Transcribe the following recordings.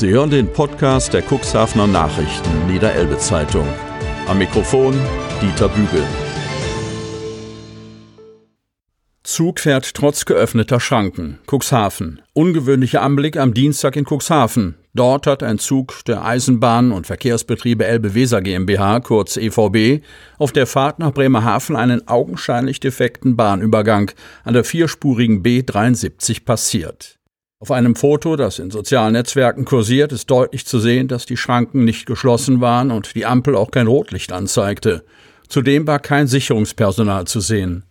Sie hören den Podcast der Cuxhavener Nachrichten Niederelbe Zeitung. Am Mikrofon Dieter Bügel. Zug fährt trotz geöffneter Schranken. Cuxhaven. Ungewöhnlicher Anblick am Dienstag in Cuxhaven. Dort hat ein Zug der Eisenbahn- und Verkehrsbetriebe Elbe Weser GmbH, kurz EVB, auf der Fahrt nach Bremerhaven einen augenscheinlich defekten Bahnübergang an der vierspurigen B73 passiert. Auf einem Foto, das in sozialen Netzwerken kursiert, ist deutlich zu sehen, dass die Schranken nicht geschlossen waren und die Ampel auch kein Rotlicht anzeigte. Zudem war kein Sicherungspersonal zu sehen.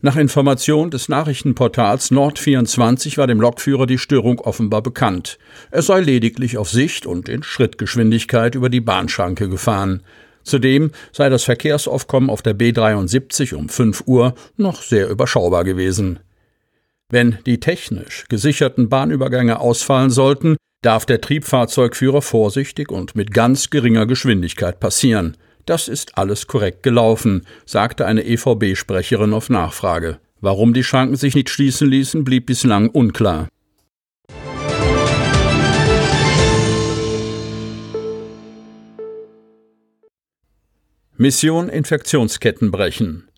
Nach Information des Nachrichtenportals Nord24 war dem Lokführer die Störung offenbar bekannt. Er sei lediglich auf Sicht und in Schrittgeschwindigkeit über die Bahnschranke gefahren. Zudem sei das Verkehrsaufkommen auf der B73 um 5 Uhr noch sehr überschaubar gewesen. Wenn die technisch gesicherten Bahnübergänge ausfallen sollten, darf der Triebfahrzeugführer vorsichtig und mit ganz geringer Geschwindigkeit passieren. Das ist alles korrekt gelaufen, sagte eine EVB-Sprecherin auf Nachfrage. Warum die Schranken sich nicht schließen ließen, blieb bislang unklar. Mission Infektionsketten brechen.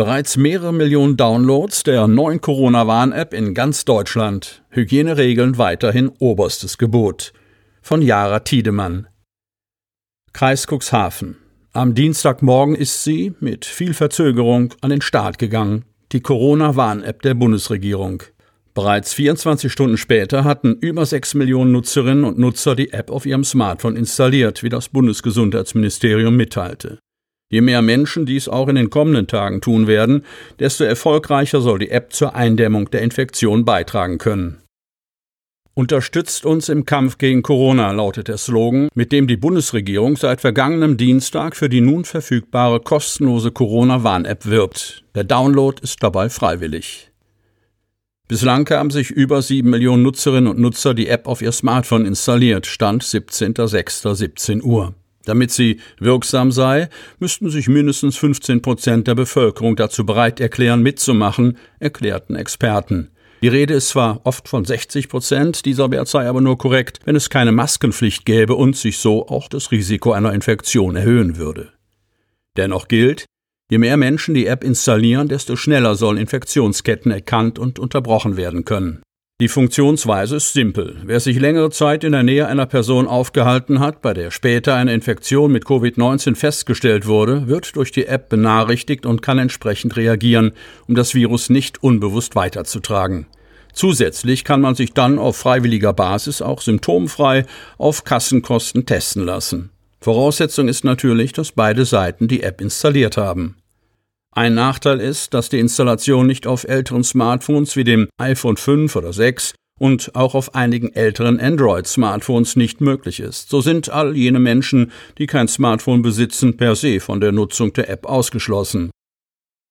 Bereits mehrere Millionen Downloads der neuen Corona-Warn-App in ganz Deutschland. Hygieneregeln weiterhin oberstes Gebot. Von Jara Tiedemann. Kreis Cuxhaven. Am Dienstagmorgen ist sie, mit viel Verzögerung, an den Start gegangen. Die Corona-Warn-App der Bundesregierung. Bereits 24 Stunden später hatten über 6 Millionen Nutzerinnen und Nutzer die App auf ihrem Smartphone installiert, wie das Bundesgesundheitsministerium mitteilte. Je mehr Menschen dies auch in den kommenden Tagen tun werden, desto erfolgreicher soll die App zur Eindämmung der Infektion beitragen können. Unterstützt uns im Kampf gegen Corona lautet der Slogan, mit dem die Bundesregierung seit vergangenem Dienstag für die nun verfügbare kostenlose Corona-Warn-App wirbt. Der Download ist dabei freiwillig. Bislang haben sich über sieben Millionen Nutzerinnen und Nutzer die App auf ihr Smartphone installiert, Stand 17.06.17 Uhr. Damit sie wirksam sei, müssten sich mindestens 15 Prozent der Bevölkerung dazu bereit erklären, mitzumachen, erklärten Experten. Die Rede ist zwar oft von 60 Prozent, dieser Wert sei aber nur korrekt, wenn es keine Maskenpflicht gäbe und sich so auch das Risiko einer Infektion erhöhen würde. Dennoch gilt, je mehr Menschen die App installieren, desto schneller sollen Infektionsketten erkannt und unterbrochen werden können. Die Funktionsweise ist simpel. Wer sich längere Zeit in der Nähe einer Person aufgehalten hat, bei der später eine Infektion mit Covid-19 festgestellt wurde, wird durch die App benachrichtigt und kann entsprechend reagieren, um das Virus nicht unbewusst weiterzutragen. Zusätzlich kann man sich dann auf freiwilliger Basis auch symptomfrei auf Kassenkosten testen lassen. Voraussetzung ist natürlich, dass beide Seiten die App installiert haben. Ein Nachteil ist, dass die Installation nicht auf älteren Smartphones wie dem iPhone 5 oder 6 und auch auf einigen älteren Android-Smartphones nicht möglich ist. So sind all jene Menschen, die kein Smartphone besitzen, per se von der Nutzung der App ausgeschlossen.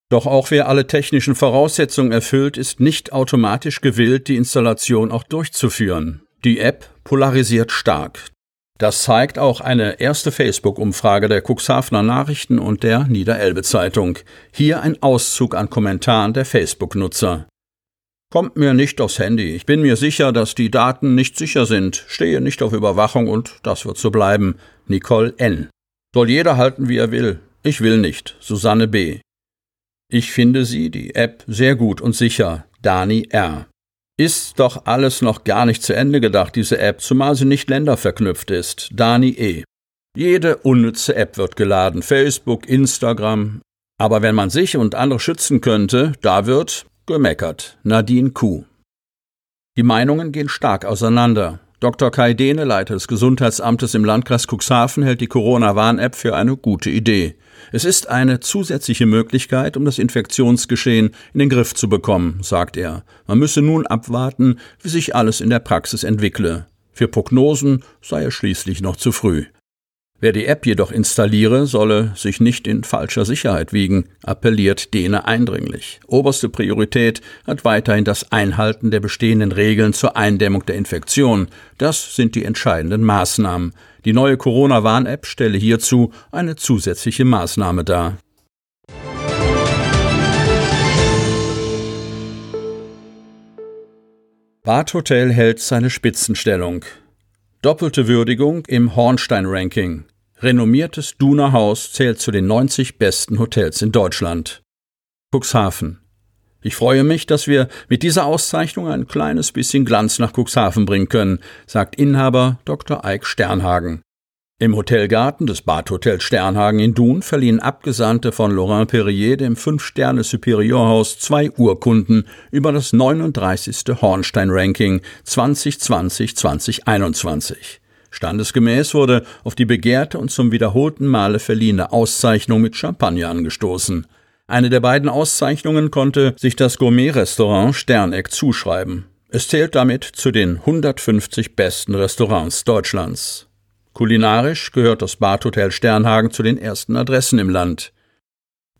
Doch auch wer alle technischen Voraussetzungen erfüllt, ist nicht automatisch gewillt, die Installation auch durchzuführen. Die App polarisiert stark. Das zeigt auch eine erste Facebook-Umfrage der Cuxhavener Nachrichten und der Niederelbe Zeitung. Hier ein Auszug an Kommentaren der Facebook-Nutzer. Kommt mir nicht aufs Handy. Ich bin mir sicher, dass die Daten nicht sicher sind, stehe nicht auf Überwachung und das wird so bleiben. Nicole N. Soll jeder halten, wie er will. Ich will nicht. Susanne B. Ich finde sie, die App, sehr gut und sicher. Dani R ist doch alles noch gar nicht zu Ende gedacht, diese App, zumal sie nicht länderverknüpft ist. Dani E. Jede unnütze App wird geladen, Facebook, Instagram. Aber wenn man sich und andere schützen könnte, da wird gemeckert. Nadine Q. Die Meinungen gehen stark auseinander. Dr. Kai Dehne, Leiter des Gesundheitsamtes im Landkreis Cuxhaven, hält die Corona-Warn-App für eine gute Idee. Es ist eine zusätzliche Möglichkeit, um das Infektionsgeschehen in den Griff zu bekommen, sagt er. Man müsse nun abwarten, wie sich alles in der Praxis entwickle. Für Prognosen sei es schließlich noch zu früh. Wer die App jedoch installiere, solle sich nicht in falscher Sicherheit wiegen, appelliert Dene eindringlich. Oberste Priorität hat weiterhin das Einhalten der bestehenden Regeln zur Eindämmung der Infektion. Das sind die entscheidenden Maßnahmen. Die neue Corona-Warn-App stelle hierzu eine zusätzliche Maßnahme dar. Badhotel hält seine Spitzenstellung. Doppelte Würdigung im Hornstein-Ranking. Renommiertes Duner Haus zählt zu den 90 besten Hotels in Deutschland. Cuxhaven. Ich freue mich, dass wir mit dieser Auszeichnung ein kleines bisschen Glanz nach Cuxhaven bringen können, sagt Inhaber Dr. Eik Sternhagen. Im Hotelgarten des Badhotels Sternhagen in Dun verliehen Abgesandte von Laurent Perrier dem Fünf-Sterne-Superiorhaus zwei Urkunden über das 39. Hornstein-Ranking 2020-2021. Standesgemäß wurde auf die begehrte und zum wiederholten Male verliehene Auszeichnung mit Champagner angestoßen. Eine der beiden Auszeichnungen konnte sich das Gourmet-Restaurant Sterneck zuschreiben. Es zählt damit zu den 150 besten Restaurants Deutschlands. Kulinarisch gehört das Badhotel Sternhagen zu den ersten Adressen im Land.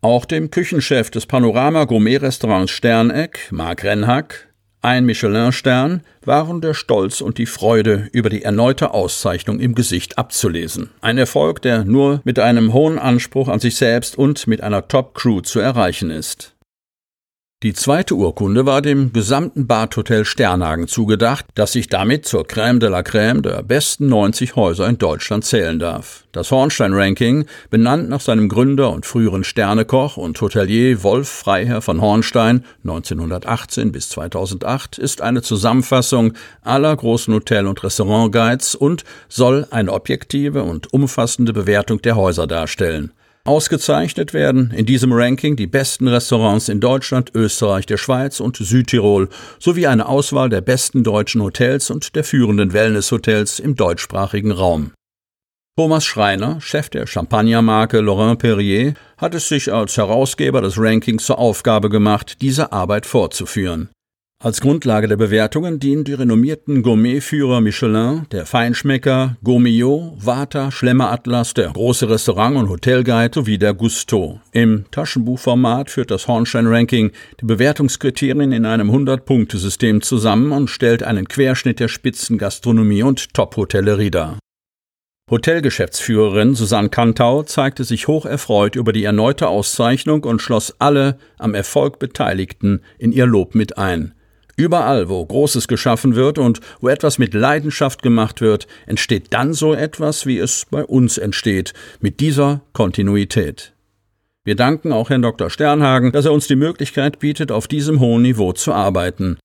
Auch dem Küchenchef des Panorama Gourmet-Restaurants Sterneck, Marc Renhack, ein Michelin-Stern, waren der Stolz und die Freude über die erneute Auszeichnung im Gesicht abzulesen. Ein Erfolg, der nur mit einem hohen Anspruch an sich selbst und mit einer Top-Crew zu erreichen ist. Die zweite Urkunde war dem gesamten Badhotel Sternhagen zugedacht, das sich damit zur Crème de la Crème der besten 90 Häuser in Deutschland zählen darf. Das Hornstein-Ranking, benannt nach seinem Gründer und früheren Sternekoch und Hotelier Wolf Freiherr von Hornstein 1918 bis 2008, ist eine Zusammenfassung aller großen Hotel- und Restaurantguides und soll eine objektive und umfassende Bewertung der Häuser darstellen. Ausgezeichnet werden in diesem Ranking die besten Restaurants in Deutschland, Österreich, der Schweiz und Südtirol sowie eine Auswahl der besten deutschen Hotels und der führenden Wellnesshotels im deutschsprachigen Raum. Thomas Schreiner, Chef der Champagnermarke Laurent Perrier, hat es sich als Herausgeber des Rankings zur Aufgabe gemacht, diese Arbeit fortzuführen. Als Grundlage der Bewertungen dienen die renommierten Gourmetführer Michelin, der Feinschmecker, Gourmillot, Vata, Schlemmeratlas, der große Restaurant- und Hotelguide sowie der Gusto. Im Taschenbuchformat führt das Hornstein-Ranking die Bewertungskriterien in einem 100-Punkte-System zusammen und stellt einen Querschnitt der Spitzengastronomie und Top-Hotellerie dar. Hotelgeschäftsführerin Susanne Kantau zeigte sich hoch erfreut über die erneute Auszeichnung und schloss alle am Erfolg Beteiligten in ihr Lob mit ein. Überall, wo Großes geschaffen wird und wo etwas mit Leidenschaft gemacht wird, entsteht dann so etwas, wie es bei uns entsteht, mit dieser Kontinuität. Wir danken auch Herrn Dr. Sternhagen, dass er uns die Möglichkeit bietet, auf diesem hohen Niveau zu arbeiten.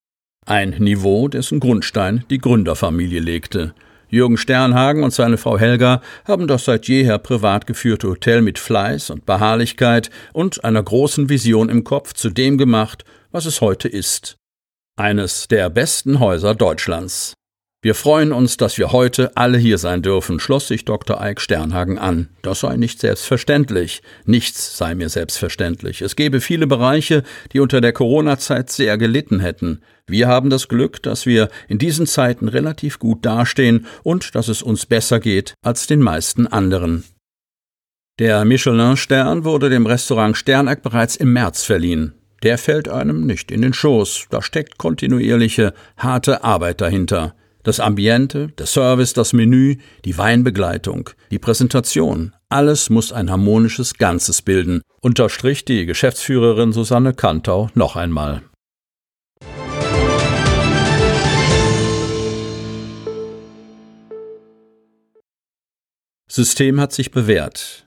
Ein Niveau, dessen Grundstein die Gründerfamilie legte. Jürgen Sternhagen und seine Frau Helga haben das seit jeher privat geführte Hotel mit Fleiß und Beharrlichkeit und einer großen Vision im Kopf zu dem gemacht, was es heute ist. Eines der besten Häuser Deutschlands. Wir freuen uns, dass wir heute alle hier sein dürfen, schloss sich Dr. Eik Sternhagen an. Das sei nicht selbstverständlich. Nichts sei mir selbstverständlich. Es gäbe viele Bereiche, die unter der Corona-Zeit sehr gelitten hätten. Wir haben das Glück, dass wir in diesen Zeiten relativ gut dastehen und dass es uns besser geht als den meisten anderen. Der Michelin-Stern wurde dem Restaurant Sterneck bereits im März verliehen der fällt einem nicht in den Schoß. Da steckt kontinuierliche, harte Arbeit dahinter. Das Ambiente, der Service, das Menü, die Weinbegleitung, die Präsentation, alles muss ein harmonisches Ganzes bilden, unterstrich die Geschäftsführerin Susanne Kantau noch einmal. System hat sich bewährt.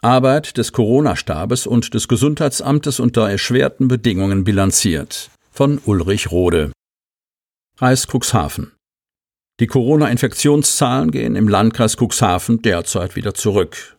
Arbeit des Corona-Stabes und des Gesundheitsamtes unter erschwerten Bedingungen bilanziert. Von Ulrich Rode. Kreis Cuxhaven. Die Corona-Infektionszahlen gehen im Landkreis Cuxhaven derzeit wieder zurück.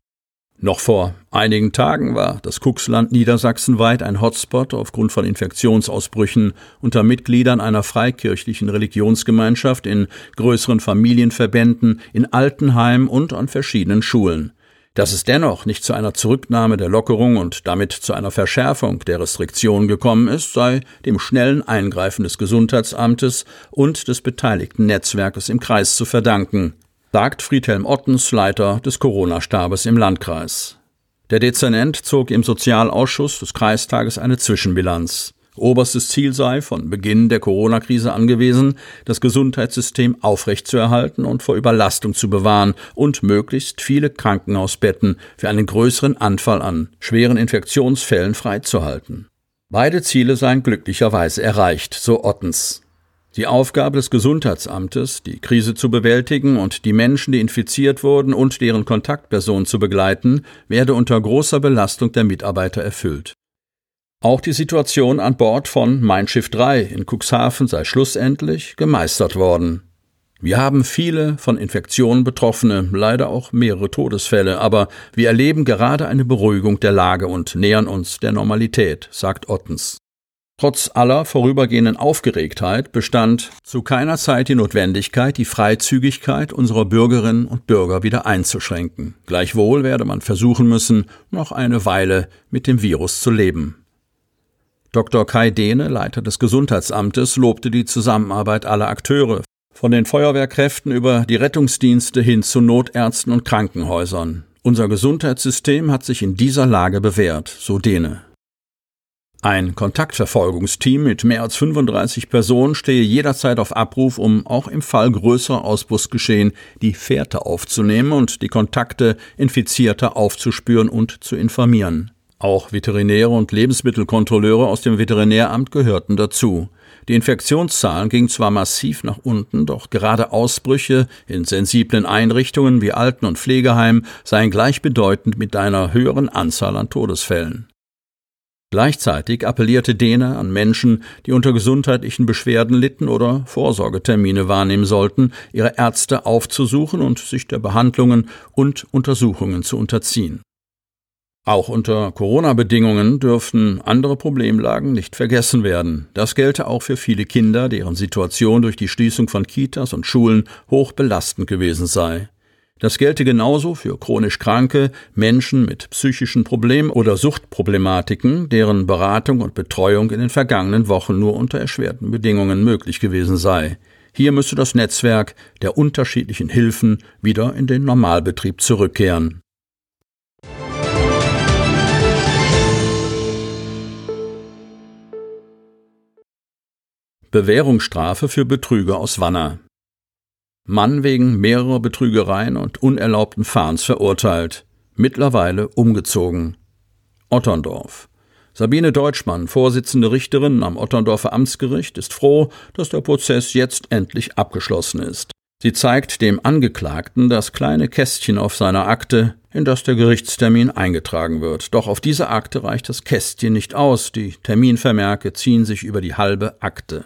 Noch vor einigen Tagen war das Cuxland niedersachsenweit ein Hotspot aufgrund von Infektionsausbrüchen unter Mitgliedern einer freikirchlichen Religionsgemeinschaft in größeren Familienverbänden, in Altenheimen und an verschiedenen Schulen. Dass es dennoch nicht zu einer Zurücknahme der Lockerung und damit zu einer Verschärfung der Restriktionen gekommen ist, sei dem schnellen Eingreifen des Gesundheitsamtes und des beteiligten Netzwerkes im Kreis zu verdanken, sagt Friedhelm Ottens, Leiter des Corona-Stabes im Landkreis. Der Dezernent zog im Sozialausschuss des Kreistages eine Zwischenbilanz. Oberstes Ziel sei, von Beginn der Corona-Krise angewiesen, das Gesundheitssystem aufrechtzuerhalten und vor Überlastung zu bewahren und möglichst viele Krankenhausbetten für einen größeren Anfall an schweren Infektionsfällen freizuhalten. Beide Ziele seien glücklicherweise erreicht, so Ottens. Die Aufgabe des Gesundheitsamtes, die Krise zu bewältigen und die Menschen, die infiziert wurden und deren Kontaktpersonen zu begleiten, werde unter großer Belastung der Mitarbeiter erfüllt. Auch die Situation an Bord von Mein Schiff 3 in Cuxhaven sei schlussendlich gemeistert worden. Wir haben viele von Infektionen Betroffene, leider auch mehrere Todesfälle, aber wir erleben gerade eine Beruhigung der Lage und nähern uns der Normalität, sagt Ottens. Trotz aller vorübergehenden Aufgeregtheit bestand zu keiner Zeit die Notwendigkeit, die Freizügigkeit unserer Bürgerinnen und Bürger wieder einzuschränken. Gleichwohl werde man versuchen müssen, noch eine Weile mit dem Virus zu leben. Dr. Kai Dehne, Leiter des Gesundheitsamtes, lobte die Zusammenarbeit aller Akteure, von den Feuerwehrkräften über die Rettungsdienste hin zu Notärzten und Krankenhäusern. Unser Gesundheitssystem hat sich in dieser Lage bewährt, so Dehne. Ein Kontaktverfolgungsteam mit mehr als 35 Personen stehe jederzeit auf Abruf, um auch im Fall größerer Ausbruchsgeschehen die Fährte aufzunehmen und die Kontakte Infizierter aufzuspüren und zu informieren. Auch Veterinäre und Lebensmittelkontrolleure aus dem Veterinäramt gehörten dazu. Die Infektionszahlen gingen zwar massiv nach unten, doch gerade Ausbrüche in sensiblen Einrichtungen wie Alten- und Pflegeheimen seien gleichbedeutend mit einer höheren Anzahl an Todesfällen. Gleichzeitig appellierte Dehne an Menschen, die unter gesundheitlichen Beschwerden litten oder Vorsorgetermine wahrnehmen sollten, ihre Ärzte aufzusuchen und sich der Behandlungen und Untersuchungen zu unterziehen. Auch unter Corona-Bedingungen dürften andere Problemlagen nicht vergessen werden. Das gelte auch für viele Kinder, deren Situation durch die Schließung von Kitas und Schulen hoch belastend gewesen sei. Das gelte genauso für chronisch Kranke, Menschen mit psychischen Problemen oder Suchtproblematiken, deren Beratung und Betreuung in den vergangenen Wochen nur unter erschwerten Bedingungen möglich gewesen sei. Hier müsse das Netzwerk der unterschiedlichen Hilfen wieder in den Normalbetrieb zurückkehren. Bewährungsstrafe für Betrüger aus Wanner. Mann wegen mehrerer Betrügereien und unerlaubten Fahrens verurteilt. Mittlerweile umgezogen. Otterndorf. Sabine Deutschmann, Vorsitzende Richterin am Otterndorfer Amtsgericht, ist froh, dass der Prozess jetzt endlich abgeschlossen ist. Sie zeigt dem Angeklagten das kleine Kästchen auf seiner Akte, in das der Gerichtstermin eingetragen wird. Doch auf diese Akte reicht das Kästchen nicht aus, die Terminvermerke ziehen sich über die halbe Akte.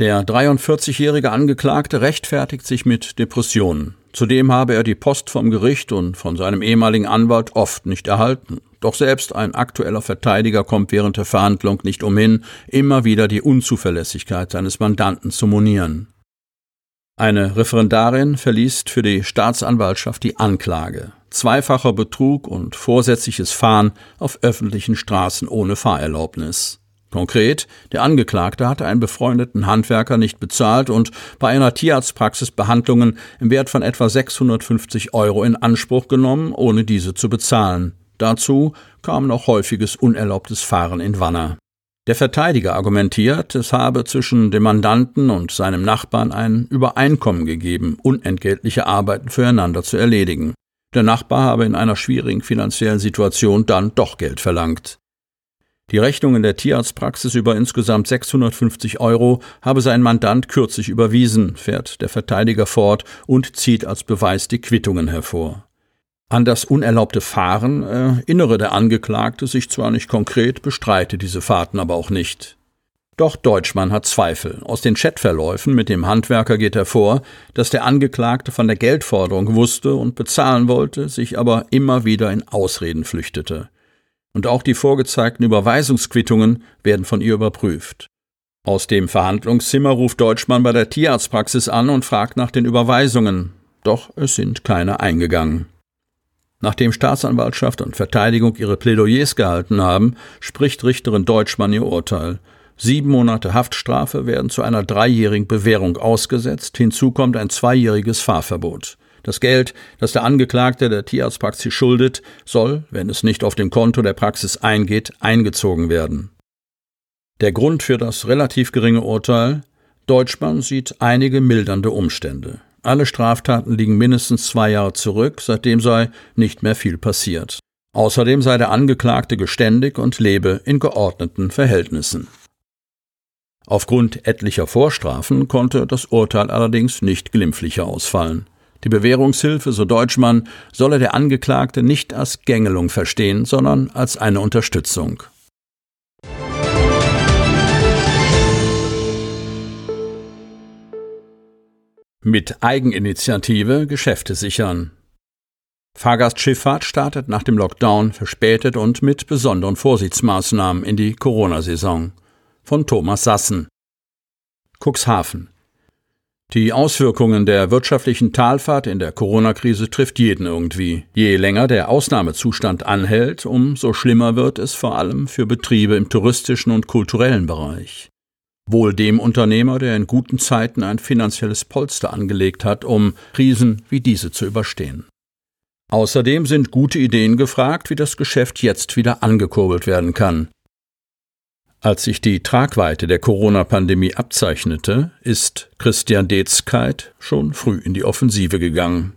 Der 43-jährige Angeklagte rechtfertigt sich mit Depressionen. Zudem habe er die Post vom Gericht und von seinem ehemaligen Anwalt oft nicht erhalten. Doch selbst ein aktueller Verteidiger kommt während der Verhandlung nicht umhin, immer wieder die Unzuverlässigkeit seines Mandanten zu monieren. Eine Referendarin verliest für die Staatsanwaltschaft die Anklage. Zweifacher Betrug und vorsätzliches Fahren auf öffentlichen Straßen ohne Fahrerlaubnis. Konkret, der Angeklagte hatte einen befreundeten Handwerker nicht bezahlt und bei einer Tierarztpraxis Behandlungen im Wert von etwa 650 Euro in Anspruch genommen, ohne diese zu bezahlen. Dazu kam noch häufiges unerlaubtes Fahren in Wanner. Der Verteidiger argumentiert, es habe zwischen dem Mandanten und seinem Nachbarn ein Übereinkommen gegeben, unentgeltliche Arbeiten füreinander zu erledigen. Der Nachbar habe in einer schwierigen finanziellen Situation dann doch Geld verlangt. Die Rechnung in der Tierarztpraxis über insgesamt 650 Euro habe sein Mandant kürzlich überwiesen, fährt der Verteidiger fort und zieht als Beweis die Quittungen hervor. An das unerlaubte Fahren erinnere der Angeklagte sich zwar nicht konkret, bestreite diese Fahrten aber auch nicht. Doch Deutschmann hat Zweifel. Aus den Chatverläufen mit dem Handwerker geht hervor, dass der Angeklagte von der Geldforderung wusste und bezahlen wollte, sich aber immer wieder in Ausreden flüchtete und auch die vorgezeigten Überweisungsquittungen werden von ihr überprüft. Aus dem Verhandlungszimmer ruft Deutschmann bei der Tierarztpraxis an und fragt nach den Überweisungen, doch es sind keine eingegangen. Nachdem Staatsanwaltschaft und Verteidigung ihre Plädoyers gehalten haben, spricht Richterin Deutschmann ihr Urteil. Sieben Monate Haftstrafe werden zu einer dreijährigen Bewährung ausgesetzt, hinzu kommt ein zweijähriges Fahrverbot. Das Geld, das der Angeklagte der Tierarztpraxis schuldet, soll, wenn es nicht auf dem Konto der Praxis eingeht, eingezogen werden. Der Grund für das relativ geringe Urteil Deutschmann sieht einige mildernde Umstände. Alle Straftaten liegen mindestens zwei Jahre zurück, seitdem sei nicht mehr viel passiert. Außerdem sei der Angeklagte geständig und lebe in geordneten Verhältnissen. Aufgrund etlicher Vorstrafen konnte das Urteil allerdings nicht glimpflicher ausfallen. Die Bewährungshilfe, so Deutschmann, solle der Angeklagte nicht als Gängelung verstehen, sondern als eine Unterstützung. Mit Eigeninitiative Geschäfte sichern. Fahrgastschifffahrt startet nach dem Lockdown verspätet und mit besonderen Vorsichtsmaßnahmen in die Corona-Saison. Von Thomas Sassen. Cuxhaven. Die Auswirkungen der wirtschaftlichen Talfahrt in der Corona-Krise trifft jeden irgendwie. Je länger der Ausnahmezustand anhält, umso schlimmer wird es vor allem für Betriebe im touristischen und kulturellen Bereich. Wohl dem Unternehmer, der in guten Zeiten ein finanzielles Polster angelegt hat, um Krisen wie diese zu überstehen. Außerdem sind gute Ideen gefragt, wie das Geschäft jetzt wieder angekurbelt werden kann. Als sich die Tragweite der Corona-Pandemie abzeichnete, ist Christian Detzkeit schon früh in die Offensive gegangen.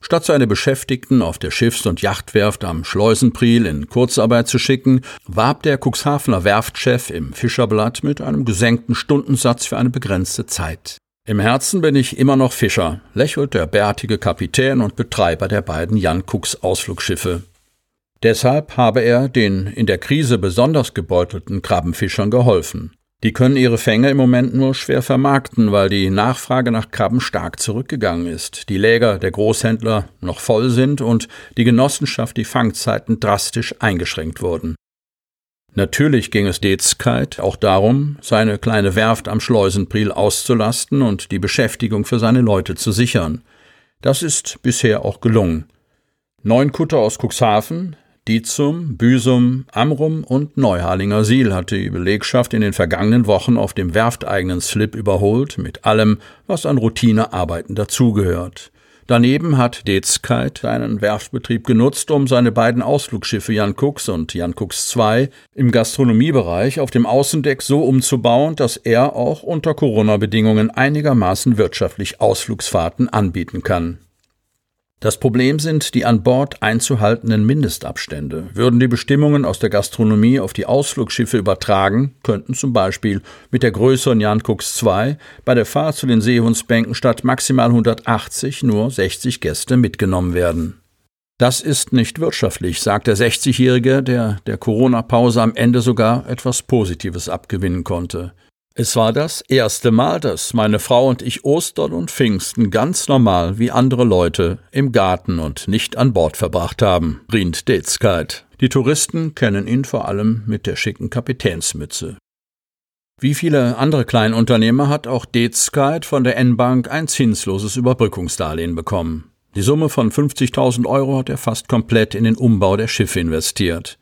Statt seine Beschäftigten auf der Schiffs- und Yachtwerft am Schleusenpriel in Kurzarbeit zu schicken, warb der Cuxhavener Werftchef im Fischerblatt mit einem gesenkten Stundensatz für eine begrenzte Zeit. Im Herzen bin ich immer noch Fischer, lächelt der bärtige Kapitän und Betreiber der beiden Jan Cooks Ausflugschiffe. Deshalb habe er den in der Krise besonders gebeutelten Krabbenfischern geholfen. Die können ihre Fänge im Moment nur schwer vermarkten, weil die Nachfrage nach Krabben stark zurückgegangen ist, die Läger der Großhändler noch voll sind und die Genossenschaft die Fangzeiten drastisch eingeschränkt wurden. Natürlich ging es Dezkeit auch darum, seine kleine Werft am Schleusenpriel auszulasten und die Beschäftigung für seine Leute zu sichern. Das ist bisher auch gelungen. Neun Kutter aus Cuxhaven, Dizum, Büsum, Amrum und Neuharlinger Siel hat die Belegschaft in den vergangenen Wochen auf dem werfteigenen Slip überholt, mit allem, was an Routinearbeiten dazugehört. Daneben hat Dezkeit seinen Werftbetrieb genutzt, um seine beiden Ausflugschiffe Jan Cooks und Jan Cooks II im Gastronomiebereich auf dem Außendeck so umzubauen, dass er auch unter Corona-Bedingungen einigermaßen wirtschaftlich Ausflugsfahrten anbieten kann. Das Problem sind die an Bord einzuhaltenden Mindestabstände. Würden die Bestimmungen aus der Gastronomie auf die Ausflugschiffe übertragen, könnten zum Beispiel mit der größeren Jan Cooks 2 bei der Fahrt zu den Seehundsbänken statt maximal 180 nur 60 Gäste mitgenommen werden. Das ist nicht wirtschaftlich, sagt der 60-Jährige, der der Corona-Pause am Ende sogar etwas Positives abgewinnen konnte. Es war das erste Mal, dass meine Frau und ich Ostern und Pfingsten ganz normal wie andere Leute im Garten und nicht an Bord verbracht haben, rient Dezkeit. Die Touristen kennen ihn vor allem mit der schicken Kapitänsmütze. Wie viele andere Kleinunternehmer hat auch Dezkeit von der N-Bank ein zinsloses Überbrückungsdarlehen bekommen. Die Summe von 50.000 Euro hat er fast komplett in den Umbau der Schiffe investiert.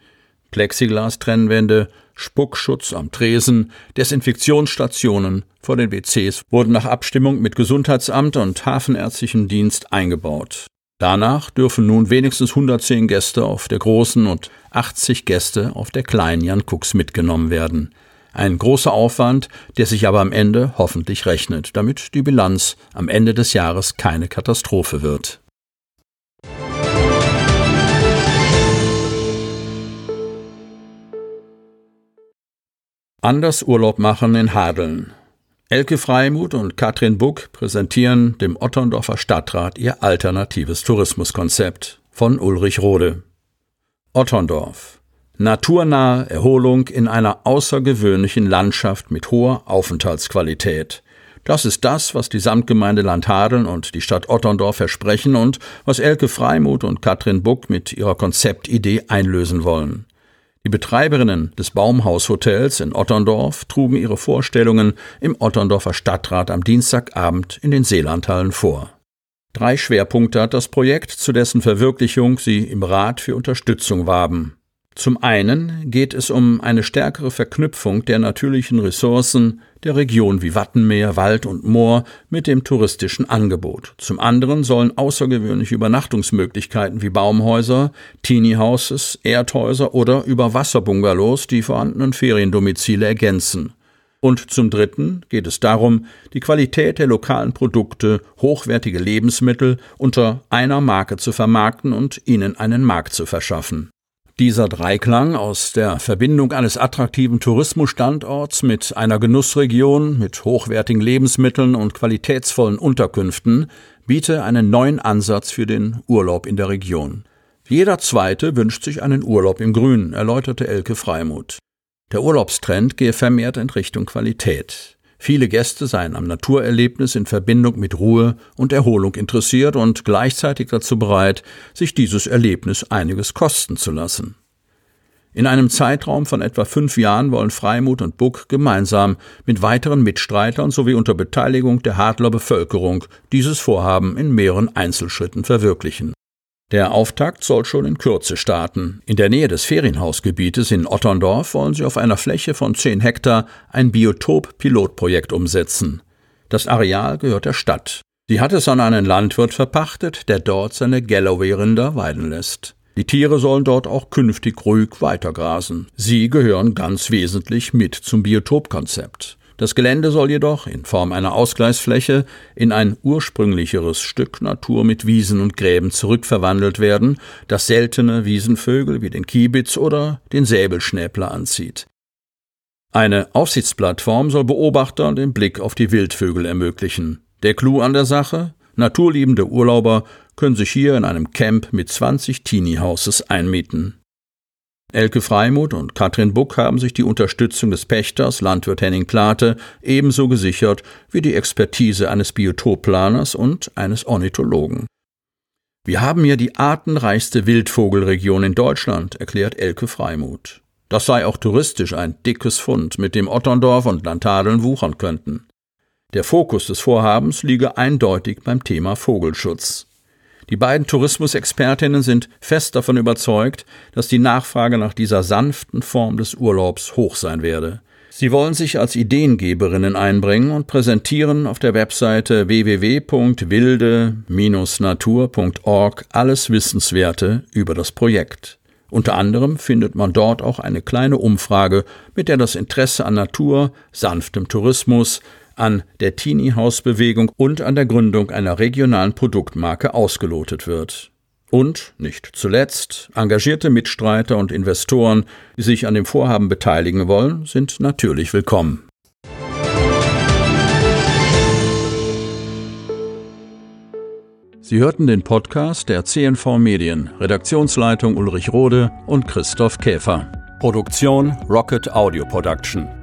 Plexiglas-Trennwände, Spuckschutz am Tresen, Desinfektionsstationen vor den WCs wurden nach Abstimmung mit Gesundheitsamt und Hafenärztlichem Dienst eingebaut. Danach dürfen nun wenigstens 110 Gäste auf der großen und 80 Gäste auf der kleinen Jan Kucks mitgenommen werden. Ein großer Aufwand, der sich aber am Ende hoffentlich rechnet, damit die Bilanz am Ende des Jahres keine Katastrophe wird. Anders Urlaub machen in Hadeln. Elke Freimuth und Katrin Buck präsentieren dem Otterndorfer Stadtrat ihr alternatives Tourismuskonzept von Ulrich Rode. Otterndorf. Naturnahe Erholung in einer außergewöhnlichen Landschaft mit hoher Aufenthaltsqualität. Das ist das, was die Samtgemeinde Landhadeln und die Stadt Otterndorf versprechen und was Elke Freimuth und Katrin Buck mit ihrer Konzeptidee einlösen wollen. Die Betreiberinnen des Baumhaushotels in Otterndorf trugen ihre Vorstellungen im Otterndorfer Stadtrat am Dienstagabend in den Seelandhallen vor. Drei Schwerpunkte hat das Projekt, zu dessen Verwirklichung sie im Rat für Unterstützung warben. Zum einen geht es um eine stärkere Verknüpfung der natürlichen Ressourcen der Region wie Wattenmeer, Wald und Moor mit dem touristischen Angebot. Zum anderen sollen außergewöhnliche Übernachtungsmöglichkeiten wie Baumhäuser, Teenie Houses, Erdhäuser oder Überwasserbungalows die vorhandenen Feriendomizile ergänzen. Und zum Dritten geht es darum, die Qualität der lokalen Produkte, hochwertige Lebensmittel unter einer Marke zu vermarkten und ihnen einen Markt zu verschaffen. Dieser Dreiklang aus der Verbindung eines attraktiven Tourismusstandorts mit einer Genussregion mit hochwertigen Lebensmitteln und qualitätsvollen Unterkünften biete einen neuen Ansatz für den Urlaub in der Region. Jeder Zweite wünscht sich einen Urlaub im Grünen, erläuterte Elke Freimuth. Der Urlaubstrend gehe vermehrt in Richtung Qualität. Viele Gäste seien am Naturerlebnis in Verbindung mit Ruhe und Erholung interessiert und gleichzeitig dazu bereit, sich dieses Erlebnis einiges kosten zu lassen. In einem Zeitraum von etwa fünf Jahren wollen Freimut und Buck gemeinsam mit weiteren Mitstreitern sowie unter Beteiligung der Hadler Bevölkerung dieses Vorhaben in mehreren Einzelschritten verwirklichen. Der Auftakt soll schon in Kürze starten. In der Nähe des Ferienhausgebietes in Otterndorf wollen sie auf einer Fläche von 10 Hektar ein Biotop-Pilotprojekt umsetzen. Das Areal gehört der Stadt. Sie hat es an einen Landwirt verpachtet, der dort seine Galloway-Rinder weiden lässt. Die Tiere sollen dort auch künftig ruhig weitergrasen. Sie gehören ganz wesentlich mit zum Biotopkonzept. Das Gelände soll jedoch in Form einer Ausgleichsfläche in ein ursprünglicheres Stück Natur mit Wiesen und Gräben zurückverwandelt werden, das seltene Wiesenvögel wie den Kiebitz oder den Säbelschnäbler anzieht. Eine Aufsichtsplattform soll Beobachtern den Blick auf die Wildvögel ermöglichen. Der Clou an der Sache? Naturliebende Urlauber können sich hier in einem Camp mit 20 Teenie Houses einmieten. Elke Freimuth und Katrin Buck haben sich die Unterstützung des Pächters, Landwirt Henning Plate, ebenso gesichert wie die Expertise eines Biotopplaners und eines Ornithologen. Wir haben hier die artenreichste Wildvogelregion in Deutschland, erklärt Elke Freimuth. Das sei auch touristisch ein dickes Fund, mit dem Otterndorf und Lantadeln wuchern könnten. Der Fokus des Vorhabens liege eindeutig beim Thema Vogelschutz. Die beiden Tourismusexpertinnen sind fest davon überzeugt, dass die Nachfrage nach dieser sanften Form des Urlaubs hoch sein werde. Sie wollen sich als Ideengeberinnen einbringen und präsentieren auf der Webseite www.wilde-natur.org alles Wissenswerte über das Projekt. Unter anderem findet man dort auch eine kleine Umfrage, mit der das Interesse an Natur, sanftem Tourismus, an der Teenie House Bewegung und an der Gründung einer regionalen Produktmarke ausgelotet wird. Und, nicht zuletzt, engagierte Mitstreiter und Investoren, die sich an dem Vorhaben beteiligen wollen, sind natürlich willkommen. Sie hörten den Podcast der CNV Medien, Redaktionsleitung Ulrich Rode und Christoph Käfer. Produktion Rocket Audio Production.